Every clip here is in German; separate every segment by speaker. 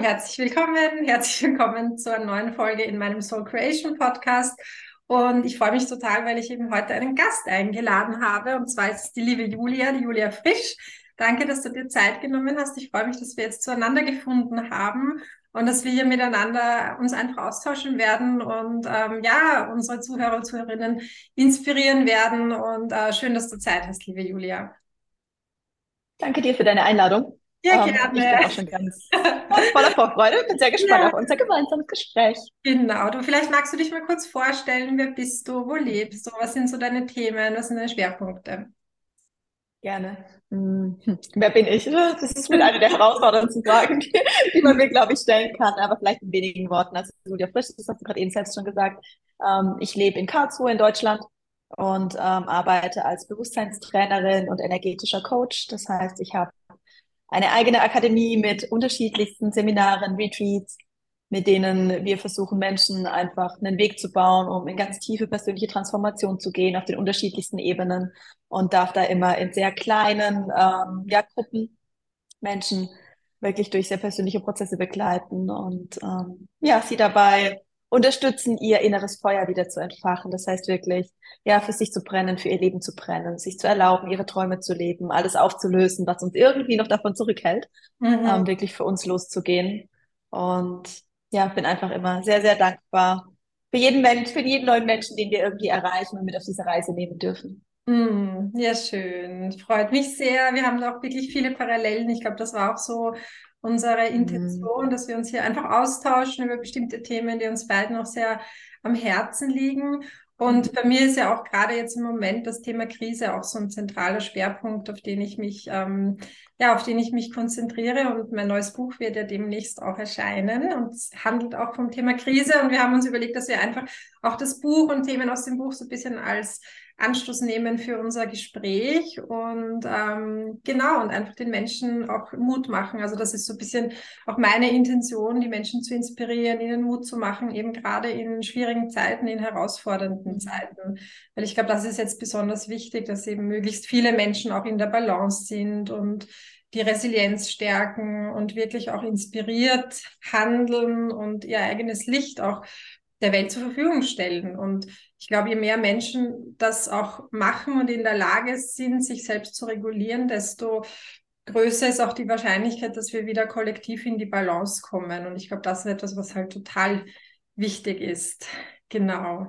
Speaker 1: herzlich willkommen, herzlich willkommen zur neuen Folge in meinem Soul Creation Podcast. Und ich freue mich total, weil ich eben heute einen Gast eingeladen habe. Und zwar ist es die liebe Julia, die Julia Frisch. Danke, dass du dir Zeit genommen hast. Ich freue mich, dass wir jetzt zueinander gefunden haben und dass wir hier miteinander uns einfach austauschen werden und ähm, ja, unsere Zuhörer und Zuhörerinnen inspirieren werden. Und äh, schön, dass du Zeit hast, liebe Julia.
Speaker 2: Danke dir für deine Einladung.
Speaker 1: Ja, ähm, gerne.
Speaker 2: Ich bin auch schon ganz voller Vorfreude. Bin sehr gespannt ja. auf unser gemeinsames Gespräch.
Speaker 1: Genau. Du, vielleicht magst du dich mal kurz vorstellen. Wer bist du? Wo lebst du? Was sind so deine Themen? Was sind deine Schwerpunkte?
Speaker 2: Gerne. Hm. Wer bin ich? Das ist mit einer der herausforderndsten Fragen, die, die man mir, glaube ich, stellen kann. Aber vielleicht in wenigen Worten. Also Julia Frisch, das hast du gerade eben selbst schon gesagt. Ähm, ich lebe in Karlsruhe in Deutschland und ähm, arbeite als Bewusstseinstrainerin und energetischer Coach. Das heißt, ich habe eine eigene Akademie mit unterschiedlichsten Seminaren, Retreats, mit denen wir versuchen, Menschen einfach einen Weg zu bauen, um in ganz tiefe persönliche Transformation zu gehen auf den unterschiedlichsten Ebenen und darf da immer in sehr kleinen ähm, ja, Gruppen Menschen wirklich durch sehr persönliche Prozesse begleiten und ähm, ja, sie dabei unterstützen, ihr inneres Feuer wieder zu entfachen. Das heißt wirklich, ja, für sich zu brennen, für ihr Leben zu brennen, sich zu erlauben, ihre Träume zu leben, alles aufzulösen, was uns irgendwie noch davon zurückhält, mhm. ähm, wirklich für uns loszugehen. Und ja, bin einfach immer sehr, sehr dankbar für jeden Mensch, für jeden neuen Menschen, den wir irgendwie erreichen und mit auf diese Reise nehmen dürfen.
Speaker 1: Mm, ja, schön. Freut mich sehr. Wir haben auch wirklich viele Parallelen. Ich glaube, das war auch so unsere mhm. Intention, mhm. dass wir uns hier einfach austauschen über bestimmte Themen, die uns beiden auch sehr am Herzen liegen. Und bei mir ist ja auch gerade jetzt im Moment das Thema Krise auch so ein zentraler Schwerpunkt, auf den ich mich, ähm, ja, auf den ich mich konzentriere. Und mein neues Buch wird ja demnächst auch erscheinen und handelt auch vom Thema Krise. Und wir haben uns überlegt, dass wir einfach auch das Buch und Themen aus dem Buch so ein bisschen als Anstoß nehmen für unser Gespräch und ähm, genau und einfach den Menschen auch Mut machen. Also das ist so ein bisschen auch meine Intention, die Menschen zu inspirieren, ihnen Mut zu machen, eben gerade in schwierigen Zeiten, in herausfordernden mhm. Zeiten. Weil ich glaube, das ist jetzt besonders wichtig, dass eben möglichst viele Menschen auch in der Balance sind und die Resilienz stärken und wirklich auch inspiriert handeln und ihr eigenes Licht auch der Welt zur Verfügung stellen. Und ich glaube, je mehr Menschen das auch machen und in der Lage sind, sich selbst zu regulieren, desto größer ist auch die Wahrscheinlichkeit, dass wir wieder kollektiv in die Balance kommen. Und ich glaube, das ist etwas, was halt total wichtig ist. Genau.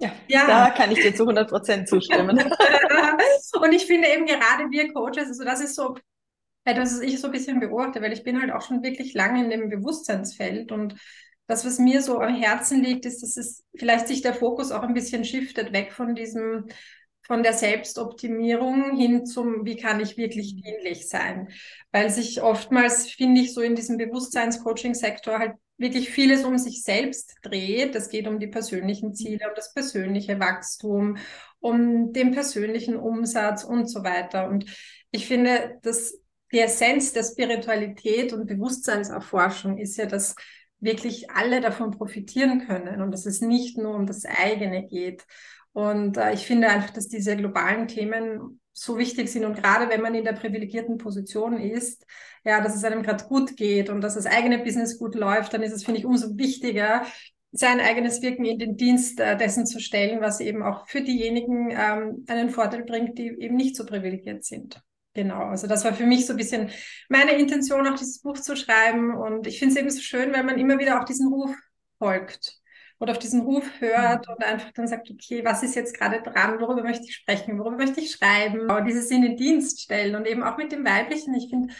Speaker 2: Ja, ja, da kann ich dir zu 100 Prozent zustimmen.
Speaker 1: und ich finde eben gerade wir Coaches, also das ist so etwas, was ich so ein bisschen beobachte, weil ich bin halt auch schon wirklich lange in dem Bewusstseinsfeld und das, was mir so am Herzen liegt, ist, dass es vielleicht sich der Fokus auch ein bisschen shiftet, weg von diesem, von der Selbstoptimierung hin zum, wie kann ich wirklich dienlich sein? Weil sich oftmals, finde ich, so in diesem Bewusstseinscoaching-Sektor halt wirklich vieles um sich selbst dreht. Es geht um die persönlichen Ziele, um das persönliche Wachstum, um den persönlichen Umsatz und so weiter. Und ich finde, dass die Essenz der Spiritualität und Bewusstseinserforschung ist ja, dass wirklich alle davon profitieren können und dass es nicht nur um das eigene geht. Und äh, ich finde einfach, dass diese globalen Themen so wichtig sind und gerade wenn man in der privilegierten Position ist, ja, dass es einem gerade gut geht und dass das eigene Business gut läuft, dann ist es, finde ich, umso wichtiger, sein eigenes Wirken in den Dienst äh, dessen zu stellen, was eben auch für diejenigen ähm, einen Vorteil bringt, die eben nicht so privilegiert sind. Genau, also das war für mich so ein bisschen meine Intention, auch dieses Buch zu schreiben. Und ich finde es eben so schön, wenn man immer wieder auch diesen Ruf folgt oder auf diesen Ruf hört mhm. und einfach dann sagt, okay, was ist jetzt gerade dran, worüber möchte ich sprechen, worüber möchte ich schreiben, und dieses in den Dienst stellen und eben auch mit dem Weiblichen. Ich finde,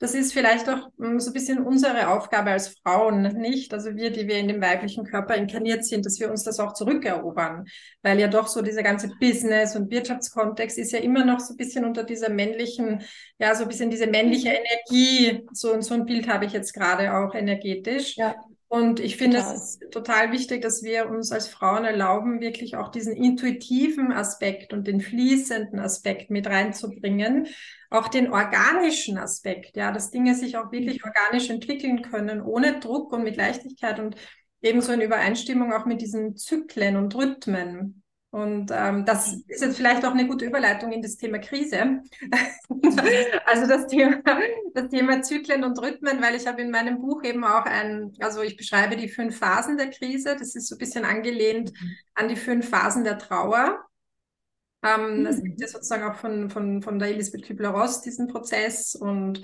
Speaker 1: das ist vielleicht auch hm, so ein bisschen unsere Aufgabe als Frauen, nicht? Also wir, die wir in dem weiblichen Körper inkarniert sind, dass wir uns das auch zurückerobern. Weil ja doch so dieser ganze Business- und Wirtschaftskontext ist ja immer noch so ein bisschen unter dieser männlichen, ja, so ein bisschen diese männliche Energie. So, so ein Bild habe ich jetzt gerade auch energetisch. Ja. Und ich finde es total wichtig, dass wir uns als Frauen erlauben, wirklich auch diesen intuitiven Aspekt und den fließenden Aspekt mit reinzubringen. Auch den organischen Aspekt, ja, dass Dinge sich auch wirklich organisch entwickeln können, ohne Druck und mit Leichtigkeit und ebenso in Übereinstimmung auch mit diesen Zyklen und Rhythmen. Und ähm, das ist jetzt vielleicht auch eine gute Überleitung in das Thema Krise. also das Thema, das Thema Zyklen und Rhythmen, weil ich habe in meinem Buch eben auch ein, also ich beschreibe die fünf Phasen der Krise. Das ist so ein bisschen angelehnt mhm. an die fünf Phasen der Trauer. Ähm, mhm. Das gibt ja sozusagen auch von, von, von der Elisabeth Kübler-Ross diesen Prozess und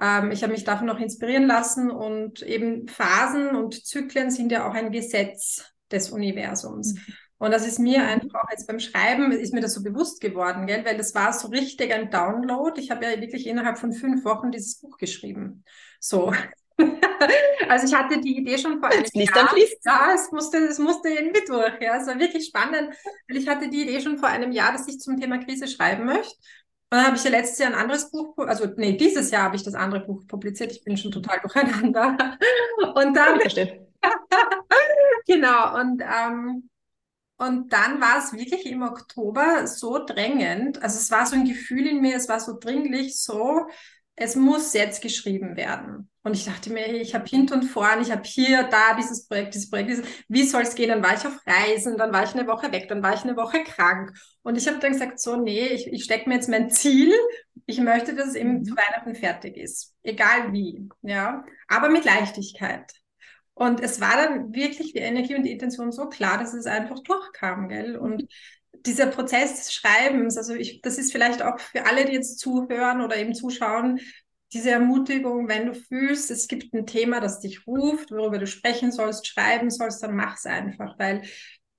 Speaker 1: ähm, ich habe mich davon noch inspirieren lassen und eben Phasen und Zyklen sind ja auch ein Gesetz des Universums. Mhm. Und das ist mir mhm. einfach auch jetzt beim Schreiben, ist mir das so bewusst geworden, gell? weil das war so richtig ein Download. Ich habe ja wirklich innerhalb von fünf Wochen dieses Buch geschrieben. So. also ich hatte die Idee schon vor einem
Speaker 2: Jahr. Dann fließt.
Speaker 1: Ja, es musste, es musste irgendwie durch. Ja, es war wirklich spannend, weil ich hatte die Idee schon vor einem Jahr, dass ich zum Thema Krise schreiben möchte. Und dann habe ich ja letztes Jahr ein anderes Buch, also nee, dieses Jahr habe ich das andere Buch publiziert. Ich bin schon total durcheinander. Und dann. genau, und ähm, und dann war es wirklich im Oktober so drängend. Also es war so ein Gefühl in mir, es war so dringlich, so, es muss jetzt geschrieben werden. Und ich dachte mir, ich habe hinten und vorn, ich habe hier, da dieses Projekt, dieses Projekt, dieses, wie soll es gehen? Dann war ich auf Reisen, dann war ich eine Woche weg, dann war ich eine Woche krank. Und ich habe dann gesagt, so, nee, ich, ich stecke mir jetzt mein Ziel. Ich möchte, dass es eben mhm. zu Weihnachten fertig ist. Egal wie, ja. Aber mit Leichtigkeit. Und es war dann wirklich die Energie und die Intention so klar, dass es einfach durchkam, gell? Und dieser Prozess des Schreibens, also ich, das ist vielleicht auch für alle, die jetzt zuhören oder eben zuschauen, diese Ermutigung, wenn du fühlst, es gibt ein Thema, das dich ruft, worüber du sprechen sollst, schreiben sollst, dann mach's einfach, weil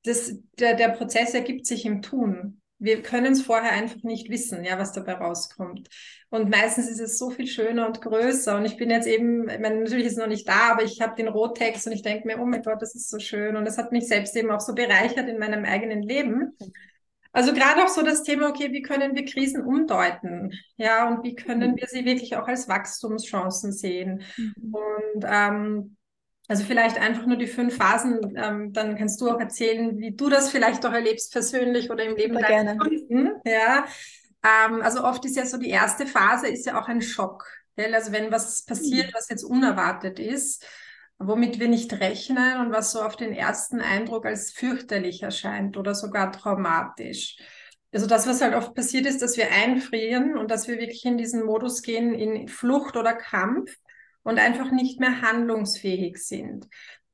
Speaker 1: das, der, der Prozess ergibt sich im Tun wir können es vorher einfach nicht wissen, ja, was dabei rauskommt. Und meistens ist es so viel schöner und größer. Und ich bin jetzt eben, ich meine, natürlich ist es noch nicht da, aber ich habe den Rohtext und ich denke mir, oh mein Gott, das ist so schön. Und das hat mich selbst eben auch so bereichert in meinem eigenen Leben. Also gerade auch so das Thema, okay, wie können wir Krisen umdeuten? Ja, und wie können wir sie wirklich auch als Wachstumschancen sehen? Mhm. Und ähm, also vielleicht einfach nur die fünf Phasen, ähm, dann kannst du auch erzählen, wie du das vielleicht auch erlebst persönlich oder im Leben deiner Kunden. Ja. Ähm, also oft ist ja so die erste Phase ist ja auch ein Schock. Gell? Also wenn was passiert, mhm. was jetzt unerwartet ist, womit wir nicht rechnen und was so auf den ersten Eindruck als fürchterlich erscheint oder sogar traumatisch. Also das, was halt oft passiert ist, dass wir einfrieren und dass wir wirklich in diesen Modus gehen, in Flucht oder Kampf und einfach nicht mehr handlungsfähig sind.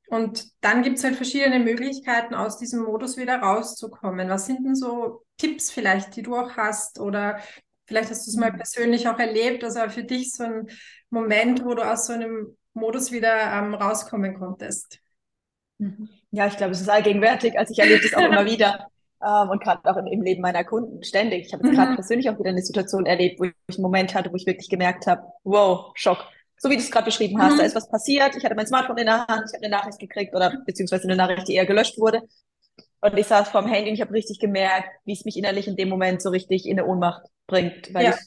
Speaker 1: Und dann gibt es halt verschiedene Möglichkeiten, aus diesem Modus wieder rauszukommen. Was sind denn so Tipps vielleicht, die du auch hast? Oder vielleicht hast du es mal mhm. persönlich auch erlebt, also für dich so ein Moment, wo du aus so einem Modus wieder ähm, rauskommen konntest.
Speaker 2: Mhm. Ja, ich glaube, es ist allgegenwärtig. Also ich erlebe das auch immer wieder. Ähm, und gerade auch im, im, Leben meiner Kunden ständig. Ich habe jetzt gerade mhm. persönlich auch wieder eine Situation erlebt, wo ich einen Moment hatte, wo ich wirklich gemerkt habe, wow, Schock so wie du es gerade beschrieben hast, mhm. da ist was passiert, ich hatte mein Smartphone in der Hand, ich habe eine Nachricht gekriegt oder beziehungsweise eine Nachricht, die eher gelöscht wurde. Und ich saß vorm Handy und ich habe richtig gemerkt, wie es mich innerlich in dem Moment so richtig in eine Ohnmacht bringt, weil ja. ich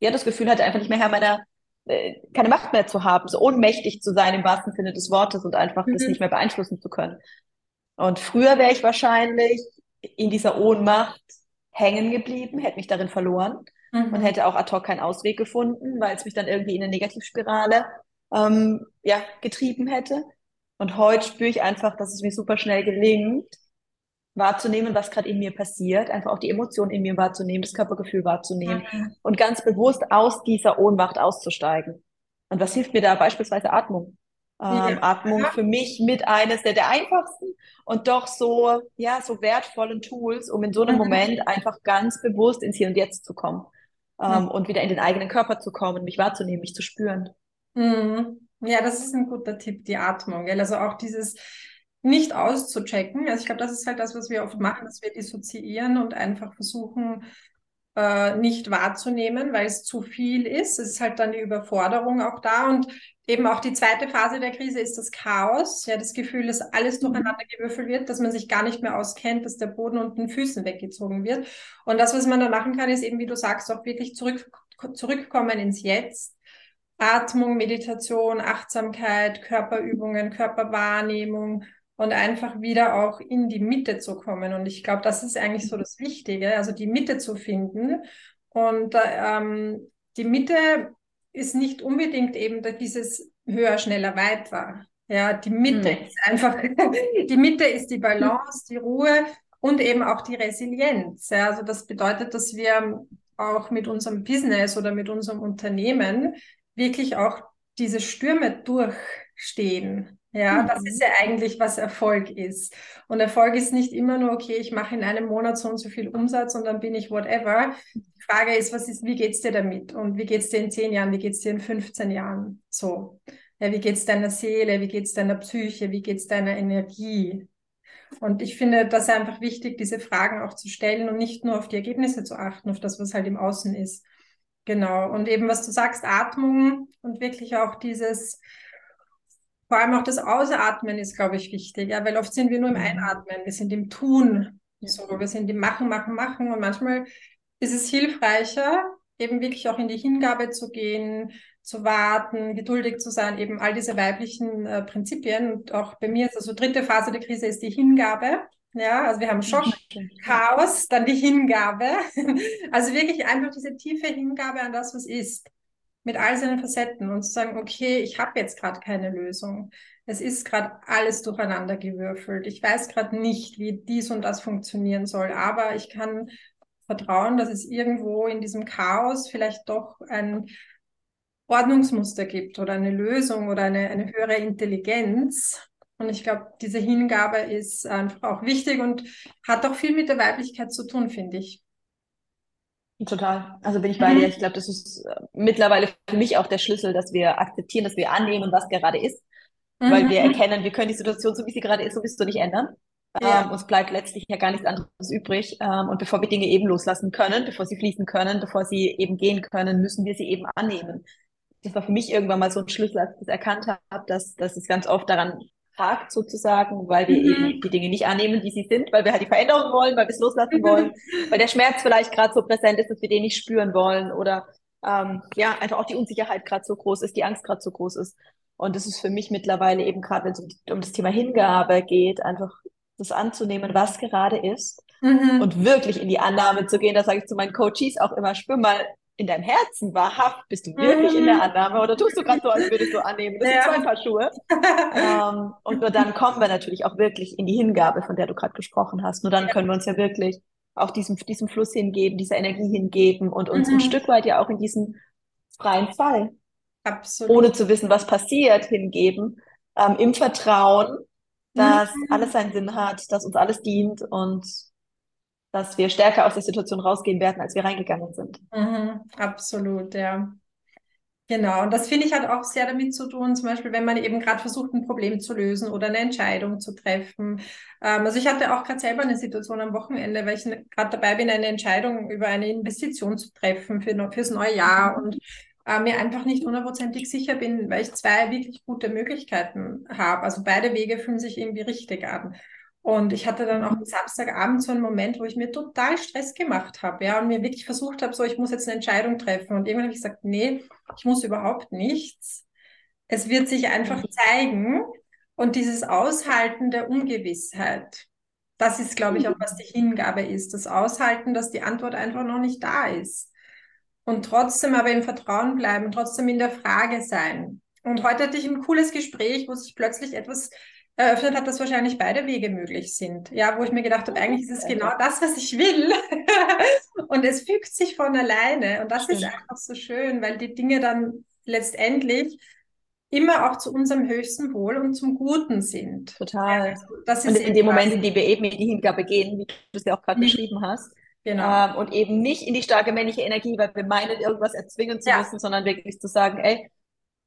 Speaker 2: ja das Gefühl hatte, einfach nicht mehr Herr meiner, äh, keine Macht mehr zu haben, so ohnmächtig zu sein im wahrsten Sinne des Wortes und einfach mhm. das nicht mehr beeinflussen zu können. Und früher wäre ich wahrscheinlich in dieser Ohnmacht hängen geblieben, hätte mich darin verloren. Mhm. Man hätte auch ad hoc keinen Ausweg gefunden, weil es mich dann irgendwie in eine Negativspirale ähm, ja, getrieben hätte. Und heute spüre ich einfach, dass es mir super schnell gelingt, wahrzunehmen, was gerade in mir passiert, einfach auch die Emotionen in mir wahrzunehmen, das Körpergefühl wahrzunehmen mhm. und ganz bewusst aus dieser Ohnmacht auszusteigen. Und was hilft mir da? Beispielsweise Atmung. Ähm, ja. Atmung für mich mit eines der, der einfachsten und doch so, ja, so wertvollen Tools, um in so einem mhm. Moment einfach ganz bewusst ins Hier und Jetzt zu kommen ähm, mhm. und wieder in den eigenen Körper zu kommen, mich wahrzunehmen, mich zu spüren.
Speaker 1: Mhm. Ja, das ist ein guter Tipp, die Atmung. Gell? Also auch dieses nicht auszuchecken. Also ich glaube, das ist halt das, was wir oft machen, dass wir dissoziieren und einfach versuchen, äh, nicht wahrzunehmen, weil es zu viel ist. Es ist halt dann die Überforderung auch da. Und eben auch die zweite Phase der Krise ist das Chaos. Ja, das Gefühl, dass alles durcheinander gewürfelt wird, dass man sich gar nicht mehr auskennt, dass der Boden unter den Füßen weggezogen wird. Und das, was man da machen kann, ist eben, wie du sagst, auch wirklich zurück, zurückkommen ins Jetzt. Atmung, Meditation, Achtsamkeit, Körperübungen, Körperwahrnehmung und einfach wieder auch in die Mitte zu kommen. Und ich glaube, das ist eigentlich so das Wichtige, also die Mitte zu finden. Und ähm, die Mitte ist nicht unbedingt eben dieses höher, schneller, weiter. Ja, die Mitte mhm. ist einfach, die Mitte ist die Balance, die Ruhe und eben auch die Resilienz. Ja, also das bedeutet, dass wir auch mit unserem Business oder mit unserem Unternehmen wirklich auch diese Stürme durchstehen. Ja, mhm. das ist ja eigentlich, was Erfolg ist. Und Erfolg ist nicht immer nur, okay, ich mache in einem Monat so und so viel Umsatz und dann bin ich whatever. Die Frage ist, was ist, wie geht's dir damit? Und wie geht's dir in zehn Jahren? Wie geht's dir in 15 Jahren? So. Ja, wie geht's deiner Seele? Wie geht's deiner Psyche? Wie geht's deiner Energie? Und ich finde das einfach wichtig, diese Fragen auch zu stellen und nicht nur auf die Ergebnisse zu achten, auf das, was halt im Außen ist. Genau. Und eben, was du sagst, Atmung und wirklich auch dieses, vor allem auch das Ausatmen ist, glaube ich, wichtig. Ja, weil oft sind wir nur im mhm. Einatmen, wir sind im Tun. So, wir sind im Machen, Machen, Machen. Und manchmal ist es hilfreicher, eben wirklich auch in die Hingabe zu gehen, zu warten, geduldig zu sein, eben all diese weiblichen äh, Prinzipien. Und auch bei mir ist also dritte Phase der Krise ist die Hingabe. Ja, also wir haben Schock, Chaos, dann die Hingabe. Also wirklich einfach diese tiefe Hingabe an das, was ist, mit all seinen Facetten und zu sagen, okay, ich habe jetzt gerade keine Lösung. Es ist gerade alles durcheinander gewürfelt. Ich weiß gerade nicht, wie dies und das funktionieren soll, aber ich kann vertrauen, dass es irgendwo in diesem Chaos vielleicht doch ein Ordnungsmuster gibt oder eine Lösung oder eine, eine höhere Intelligenz. Und ich glaube, diese Hingabe ist einfach auch wichtig und hat auch viel mit der Weiblichkeit zu tun, finde ich.
Speaker 2: Total. Also bin ich bei mhm. dir. Ich glaube, das ist äh, mittlerweile für mich auch der Schlüssel, dass wir akzeptieren, dass wir annehmen, was gerade ist. Mhm. Weil wir erkennen, wir können die Situation, so wie sie gerade ist, sowieso nicht ändern. Ja. Ähm, uns bleibt letztlich ja gar nichts anderes übrig. Ähm, und bevor wir Dinge eben loslassen können, bevor sie fließen können, bevor sie eben gehen können, müssen wir sie eben annehmen das war für mich irgendwann mal so ein Schlüssel, als ich das erkannt habe, dass, dass es ganz oft daran hakt sozusagen, weil wir mhm. eben die Dinge nicht annehmen, wie sie sind, weil wir halt die Veränderung wollen, weil wir es loslassen wollen, weil der Schmerz vielleicht gerade so präsent ist, dass wir den nicht spüren wollen oder ähm, ja, einfach auch die Unsicherheit gerade so groß ist, die Angst gerade so groß ist. Und das ist für mich mittlerweile eben gerade, wenn es um, um, das Thema Hingabe geht, einfach das anzunehmen, was gerade ist mhm. und wirklich in die Annahme zu gehen. Da sage ich zu meinen Coaches auch immer, spür mal in deinem Herzen wahrhaft, bist du wirklich in der mhm. Annahme oder tust du gerade so, als würdest du annehmen? Das ja. sind zwei Paar Schuhe. ähm, und nur dann kommen wir natürlich auch wirklich in die Hingabe, von der du gerade gesprochen hast. Nur dann ja. können wir uns ja wirklich auch diesem, diesem Fluss hingeben, dieser Energie hingeben und uns mhm. ein Stück weit ja auch in diesen freien Fall, Absolut. ohne zu wissen, was passiert, hingeben, ähm, im Vertrauen, dass mhm. alles seinen Sinn hat, dass uns alles dient und dass wir stärker aus der Situation rausgehen werden, als wir reingegangen sind.
Speaker 1: Mhm, absolut, ja. Genau, und das finde ich hat auch sehr damit zu tun, zum Beispiel, wenn man eben gerade versucht, ein Problem zu lösen oder eine Entscheidung zu treffen. Ähm, also ich hatte auch gerade selber eine Situation am Wochenende, weil ich gerade dabei bin, eine Entscheidung über eine Investition zu treffen für, fürs neue Jahr und äh, mir einfach nicht hundertprozentig sicher bin, weil ich zwei wirklich gute Möglichkeiten habe. Also beide Wege fühlen sich irgendwie richtig an. Und ich hatte dann auch am Samstagabend so einen Moment, wo ich mir total Stress gemacht habe, ja, und mir wirklich versucht habe, so, ich muss jetzt eine Entscheidung treffen. Und irgendwann habe ich gesagt, nee, ich muss überhaupt nichts. Es wird sich einfach zeigen. Und dieses Aushalten der Ungewissheit, das ist, glaube ich, auch, was die Hingabe ist. Das Aushalten, dass die Antwort einfach noch nicht da ist. Und trotzdem aber im Vertrauen bleiben, trotzdem in der Frage sein. Und heute hatte ich ein cooles Gespräch, wo sich plötzlich etwas eröffnet hat, dass wahrscheinlich beide Wege möglich sind. Ja, wo ich mir gedacht habe, eigentlich ist es genau das, was ich will. und es fügt sich von alleine. Und das Stimmt. ist einfach so schön, weil die Dinge dann letztendlich immer auch zu unserem höchsten Wohl und zum Guten sind.
Speaker 2: Total. Also, das ist und in dem Moment, in dem wir eben in die Hingabe gehen, wie du es ja auch gerade mhm. beschrieben hast, Genau. Ähm, und eben nicht in die starke männliche Energie, weil wir meinen, irgendwas erzwingen zu ja. müssen, sondern wirklich zu sagen, ey,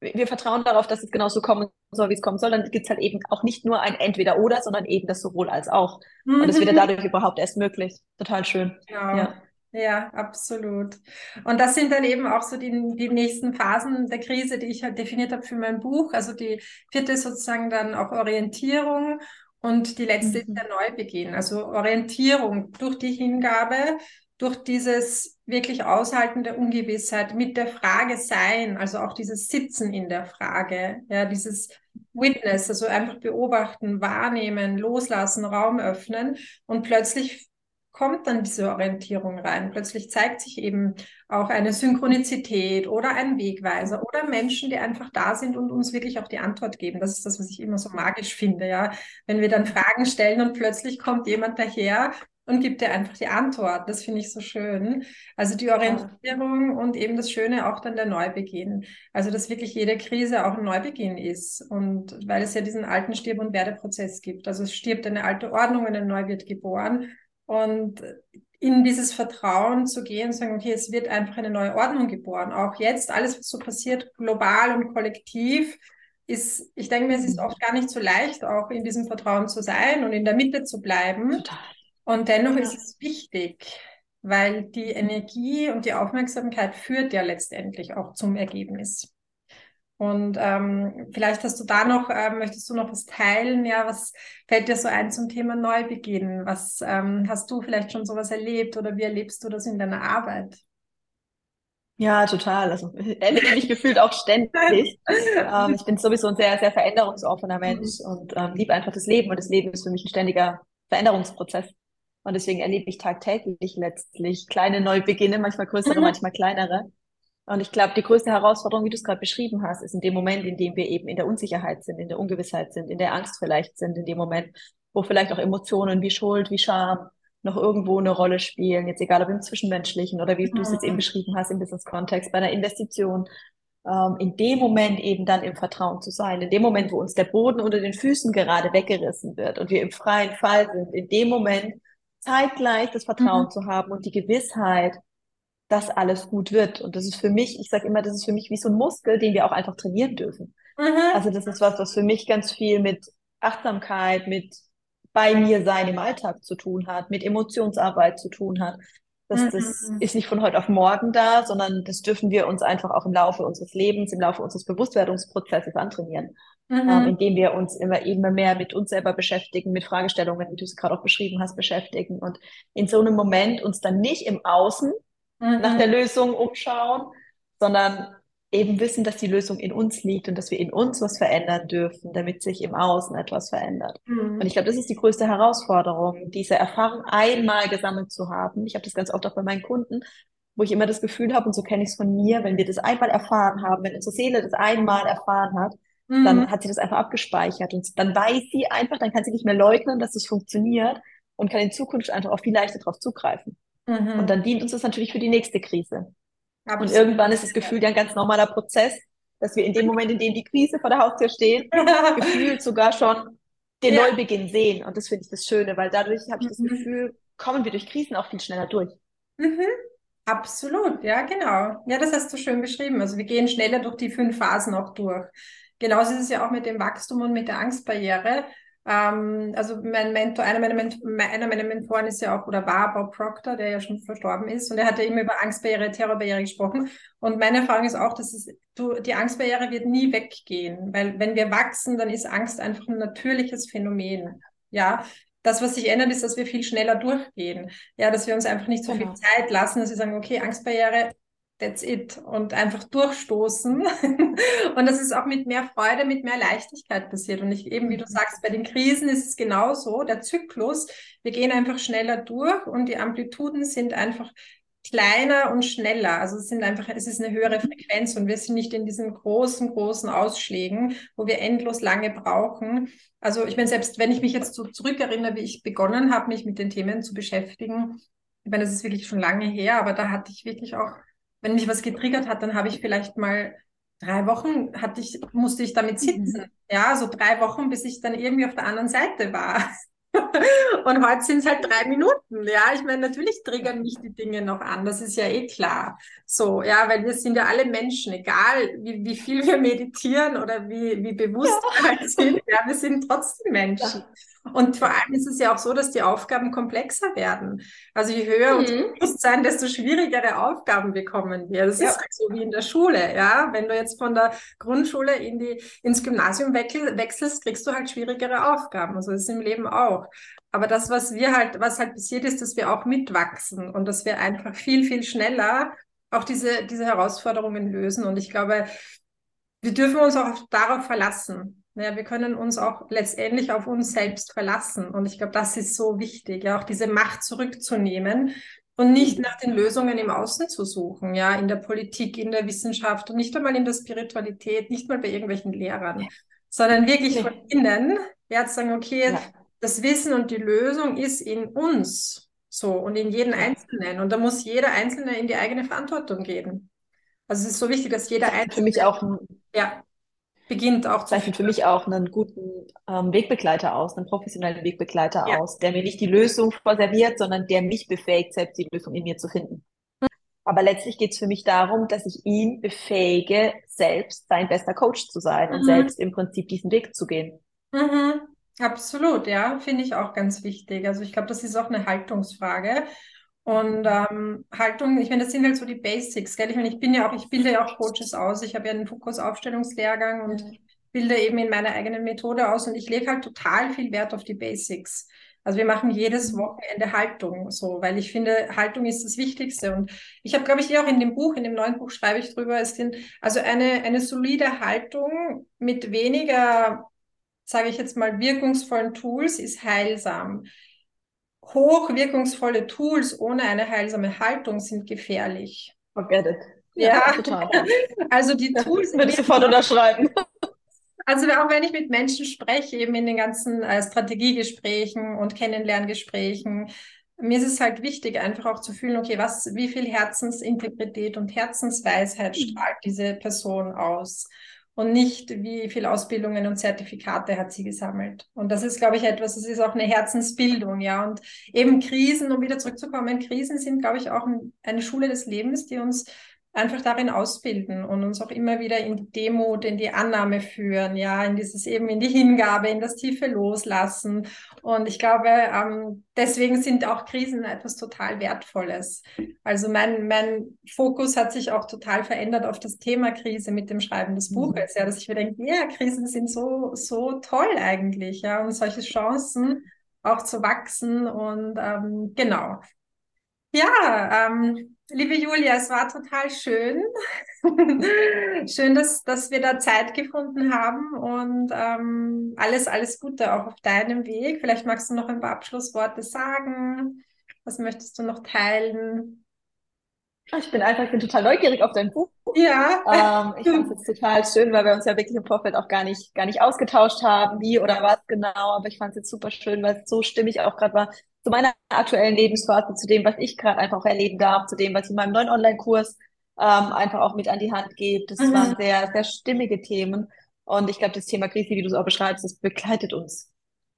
Speaker 2: wir vertrauen darauf, dass es genauso kommen soll, wie es kommen soll, dann gibt es halt eben auch nicht nur ein Entweder-Oder, sondern eben das sowohl als auch. Mhm. Und das wird ja dadurch überhaupt erst möglich. Total schön.
Speaker 1: Genau. Ja. Ja, absolut. Und das sind dann eben auch so die, die nächsten Phasen der Krise, die ich halt definiert habe für mein Buch. Also die vierte ist sozusagen dann auch Orientierung und die letzte mhm. ist der Neubeginn. Also Orientierung durch die Hingabe, durch dieses wirklich Aushalten der Ungewissheit, mit der Frage sein, also auch dieses Sitzen in der Frage, ja, dieses Witness, also einfach beobachten, wahrnehmen, loslassen, Raum öffnen und plötzlich kommt dann diese Orientierung rein. Plötzlich zeigt sich eben auch eine Synchronizität oder ein Wegweiser oder Menschen, die einfach da sind und uns wirklich auch die Antwort geben. Das ist das, was ich immer so magisch finde, ja. Wenn wir dann Fragen stellen und plötzlich kommt jemand daher und gibt dir einfach die Antwort. Das finde ich so schön. Also die Orientierung und eben das Schöne auch dann der Neubeginn. Also dass wirklich jede Krise auch ein Neubeginn ist. Und weil es ja diesen alten Stirb- und Werdeprozess gibt. Also es stirbt eine alte Ordnung und eine neu wird geboren. Und in dieses Vertrauen zu gehen und sagen, okay, es wird einfach eine neue Ordnung geboren. Auch jetzt, alles, was so passiert, global und kollektiv, ist, ich denke mir, es ist oft gar nicht so leicht, auch in diesem Vertrauen zu sein und in der Mitte zu bleiben. Total. Und dennoch ja. ist es wichtig, weil die Energie und die Aufmerksamkeit führt ja letztendlich auch zum Ergebnis. Und ähm, vielleicht hast du da noch, äh, möchtest du noch was teilen? Ja, was fällt dir so ein zum Thema Neubeginn? Was ähm, hast du vielleicht schon sowas erlebt oder wie erlebst du das in deiner Arbeit?
Speaker 2: Ja, total. Also erlebe ich gefühlt auch ständig. ähm, ich bin sowieso ein sehr, sehr veränderungsoffener Mensch mhm. und ähm, liebe einfach das Leben und das Leben ist für mich ein ständiger Veränderungsprozess. Und deswegen erlebe ich tagtäglich letztlich kleine Neubeginne, manchmal größere, mhm. manchmal kleinere. Und ich glaube, die größte Herausforderung, wie du es gerade beschrieben hast, ist in dem Moment, in dem wir eben in der Unsicherheit sind, in der Ungewissheit sind, in der Angst vielleicht sind, in dem Moment, wo vielleicht auch Emotionen wie Schuld, wie Scham noch irgendwo eine Rolle spielen, jetzt egal ob im Zwischenmenschlichen oder wie mhm. du es jetzt eben mhm. beschrieben hast im Business-Kontext, bei einer Investition, ähm, in dem Moment eben dann im Vertrauen zu sein, in dem Moment, wo uns der Boden unter den Füßen gerade weggerissen wird und wir im freien Fall sind, in dem Moment zeitgleich das Vertrauen mhm. zu haben und die Gewissheit, dass alles gut wird. Und das ist für mich, ich sage immer, das ist für mich wie so ein Muskel, den wir auch einfach trainieren dürfen. Mhm. Also das ist was, was für mich ganz viel mit Achtsamkeit, mit bei mir sein im Alltag zu tun hat, mit Emotionsarbeit zu tun hat. Das, mhm. das ist nicht von heute auf morgen da, sondern das dürfen wir uns einfach auch im Laufe unseres Lebens, im Laufe unseres Bewusstwerdungsprozesses antrainieren mhm. ähm, indem wir uns immer immer mehr mit uns selber beschäftigen, mit Fragestellungen, wie du es gerade auch beschrieben hast, beschäftigen und in so einem Moment uns dann nicht im Außen mhm. nach der Lösung umschauen, sondern eben wissen, dass die Lösung in uns liegt und dass wir in uns was verändern dürfen, damit sich im Außen etwas verändert. Mhm. Und ich glaube, das ist die größte Herausforderung, diese Erfahrung einmal gesammelt zu haben. Ich habe das ganz oft auch bei meinen Kunden, wo ich immer das Gefühl habe, und so kenne ich es von mir, wenn wir das einmal erfahren haben, wenn unsere Seele das einmal erfahren hat, Mhm. Dann hat sie das einfach abgespeichert und dann weiß sie einfach, dann kann sie nicht mehr leugnen, dass das funktioniert und kann in Zukunft einfach auch viel leichter darauf zugreifen. Mhm. Und dann dient uns das natürlich für die nächste Krise. Absolut. Und irgendwann ist das Gefühl ja ein ganz normaler Prozess, dass wir in dem Moment, in dem die Krise vor der Haustür steht, gefühlt sogar schon den ja. Neubeginn sehen. Und das finde ich das Schöne, weil dadurch habe ich das mhm. Gefühl, kommen wir durch Krisen auch viel schneller durch.
Speaker 1: Mhm. Absolut, ja, genau. Ja, das hast du schön beschrieben. Also wir gehen schneller durch die fünf Phasen auch durch. Genauso ist es ja auch mit dem Wachstum und mit der Angstbarriere. Ähm, also mein Mentor, einer meiner, Ment einer meiner Mentoren ist ja auch oder war Bob Proctor, der ja schon verstorben ist und er hat ja immer über Angstbarriere, Terrorbarriere gesprochen. Und meine Erfahrung ist auch, dass es, du, die Angstbarriere wird nie weggehen, weil wenn wir wachsen, dann ist Angst einfach ein natürliches Phänomen. Ja, das, was sich ändert, ist, dass wir viel schneller durchgehen. Ja, dass wir uns einfach nicht so genau. viel Zeit lassen, dass wir sagen, okay, Angstbarriere, that's it und einfach durchstoßen. und das ist auch mit mehr Freude, mit mehr Leichtigkeit passiert. Und ich, eben, wie du mhm. sagst, bei den Krisen ist es genauso. Der Zyklus, wir gehen einfach schneller durch und die Amplituden sind einfach kleiner und schneller. Also es sind einfach, es ist eine höhere Frequenz und wir sind nicht in diesen großen, großen Ausschlägen, wo wir endlos lange brauchen. Also ich meine, selbst wenn ich mich jetzt so zurückerinnere, wie ich begonnen habe, mich mit den Themen zu beschäftigen, ich meine, das ist wirklich schon lange her, aber da hatte ich wirklich auch wenn mich was getriggert hat, dann habe ich vielleicht mal drei Wochen hatte ich, musste ich damit sitzen. Mhm. Ja, so drei Wochen, bis ich dann irgendwie auf der anderen Seite war. Und heute sind es halt drei Minuten. Ja, ich meine, natürlich triggern mich die Dinge noch an. Das ist ja eh klar. So, ja, weil wir sind ja alle Menschen, egal wie, wie viel wir meditieren oder wie, wie bewusst ja. wir halt sind. Ja, wir sind trotzdem Menschen. Ja. Und vor allem ist es ja auch so, dass die Aufgaben komplexer werden. Also je höher mhm. unser Bewusstsein, desto schwierigere Aufgaben bekommen wir. Das ja. ist halt so wie in der Schule. Ja, wenn du jetzt von der Grundschule in die, ins Gymnasium wechselst, kriegst du halt schwierigere Aufgaben. Also das ist im Leben auch. Aber das, was wir halt, was halt passiert ist, dass wir auch mitwachsen und dass wir einfach viel, viel schneller auch diese, diese Herausforderungen lösen. Und ich glaube, wir dürfen uns auch darauf verlassen. Ja, wir können uns auch letztendlich auf uns selbst verlassen. Und ich glaube, das ist so wichtig, ja, auch diese Macht zurückzunehmen und nicht nach den Lösungen im Außen zu suchen, ja, in der Politik, in der Wissenschaft und nicht einmal in der Spiritualität, nicht mal bei irgendwelchen Lehrern, sondern wirklich nee. von innen, ja, zu sagen, okay, ja. das Wissen und die Lösung ist in uns so und in jeden Einzelnen. Und da muss jeder Einzelne in die eigene Verantwortung gehen. Also es ist so wichtig, dass jeder
Speaker 2: Einzelne. Für mich auch
Speaker 1: ja, beginnt auch
Speaker 2: zu. Zeichnet für mich auch einen guten ähm, Wegbegleiter aus, einen professionellen Wegbegleiter ja. aus, der mir nicht die Lösung vorserviert, sondern der mich befähigt, selbst die Lösung in mir zu finden. Aber letztlich geht es für mich darum, dass ich ihn befähige, selbst sein bester Coach zu sein mhm. und selbst im Prinzip diesen Weg zu gehen.
Speaker 1: Mhm. Absolut, ja, finde ich auch ganz wichtig. Also ich glaube, das ist auch eine Haltungsfrage. Und ähm, Haltung, ich meine, das sind halt so die Basics, gell? Ich meine, ich bin ja auch, ich bilde ja auch Coaches aus. Ich habe ja einen Fokus-Aufstellungslehrgang und bilde eben in meiner eigenen Methode aus und ich lege halt total viel Wert auf die Basics. Also wir machen jedes mhm. Wochenende Haltung, so, weil ich finde, Haltung ist das Wichtigste. Und ich habe, glaube ich, hier auch in dem Buch, in dem neuen Buch schreibe ich drüber, es sind also eine, eine solide Haltung mit weniger, sage ich jetzt mal, wirkungsvollen Tools ist heilsam. Hochwirkungsvolle Tools ohne eine heilsame Haltung sind gefährlich.
Speaker 2: Forget it.
Speaker 1: Ja, ja total. also die Tools.
Speaker 2: Ja, würde ich sofort unterschreiben.
Speaker 1: Also auch wenn ich mit Menschen spreche, eben in den ganzen äh, Strategiegesprächen und Kennenlerngesprächen, mir ist es halt wichtig, einfach auch zu fühlen, okay, was, wie viel Herzensintegrität und Herzensweisheit mhm. strahlt diese Person aus? Und nicht, wie viel Ausbildungen und Zertifikate hat sie gesammelt. Und das ist, glaube ich, etwas, das ist auch eine Herzensbildung, ja. Und eben Krisen, um wieder zurückzukommen, Krisen sind, glaube ich, auch eine Schule des Lebens, die uns einfach darin ausbilden und uns auch immer wieder in die Demut, in die Annahme führen, ja, in dieses eben in die Hingabe, in das tiefe Loslassen. Und ich glaube, ähm, deswegen sind auch Krisen etwas total Wertvolles. Also mein, mein Fokus hat sich auch total verändert auf das Thema Krise mit dem Schreiben des mhm. Buches, ja, dass ich mir denke, ja, Krisen sind so, so toll eigentlich, ja, und solche Chancen auch zu wachsen und ähm, genau. Ja, ähm, liebe Julia, es war total schön. schön, dass, dass wir da Zeit gefunden haben und ähm, alles, alles Gute auch auf deinem Weg. Vielleicht magst du noch ein paar Abschlussworte sagen. Was möchtest du noch teilen?
Speaker 2: Ich bin einfach, ich bin total neugierig auf dein Buch.
Speaker 1: Ja.
Speaker 2: Ähm, ich fand es total schön, weil wir uns ja wirklich im Vorfeld auch gar nicht, gar nicht ausgetauscht haben, wie oder was genau. Aber ich fand es jetzt super schön, weil es so stimmig auch gerade war zu meiner aktuellen Lebensphase, zu dem, was ich gerade einfach erleben darf, zu dem, was ich in meinem neuen Online-Kurs ähm, einfach auch mit an die Hand gebe. Das mhm. waren sehr, sehr stimmige Themen. Und ich glaube, das Thema Krise, wie du es auch beschreibst, das begleitet uns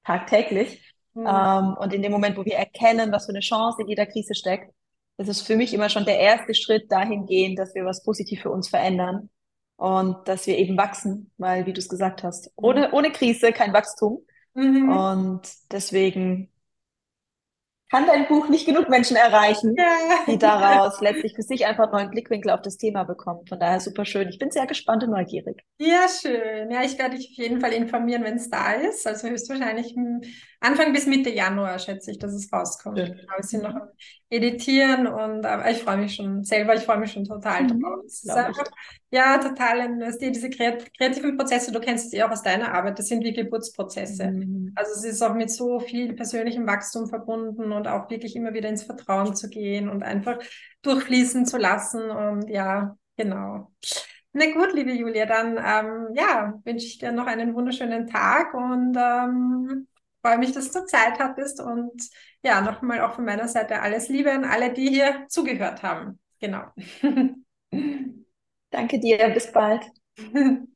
Speaker 2: tagtäglich. Mhm. Ähm, und in dem Moment, wo wir erkennen, was für eine Chance in jeder Krise steckt, das ist für mich immer schon der erste Schritt dahingehend, dass wir was positiv für uns verändern und dass wir eben wachsen, weil, wie du es gesagt hast, ohne, ohne Krise kein Wachstum. Mhm. Und deswegen kann dein Buch nicht genug Menschen erreichen, ja. die daraus letztlich für sich einfach einen neuen Blickwinkel auf das Thema bekommen. Von daher super schön. Ich bin sehr gespannt und neugierig.
Speaker 1: Ja, schön. Ja, ich werde dich auf jeden Fall informieren, wenn es da ist. Also höchstwahrscheinlich Anfang bis Mitte Januar schätze ich, dass es rauskommt. Ja. Wir sind noch am Editieren und aber ich freue mich schon selber, ich freue mich schon total mhm, drauf. Einfach, ja, total. Diese kreativen Prozesse, du kennst sie auch aus deiner Arbeit, das sind wie Geburtsprozesse. Mhm. Also es ist auch mit so viel persönlichem Wachstum verbunden und auch wirklich immer wieder ins Vertrauen zu gehen und einfach durchfließen zu lassen. Und ja, genau. Na gut, liebe Julia, dann ähm, ja, wünsche ich dir noch einen wunderschönen Tag und ähm, freue mich, dass du Zeit hattest und ja, nochmal auch von meiner Seite alles Liebe an alle, die hier zugehört haben. Genau.
Speaker 2: Danke dir, bis bald.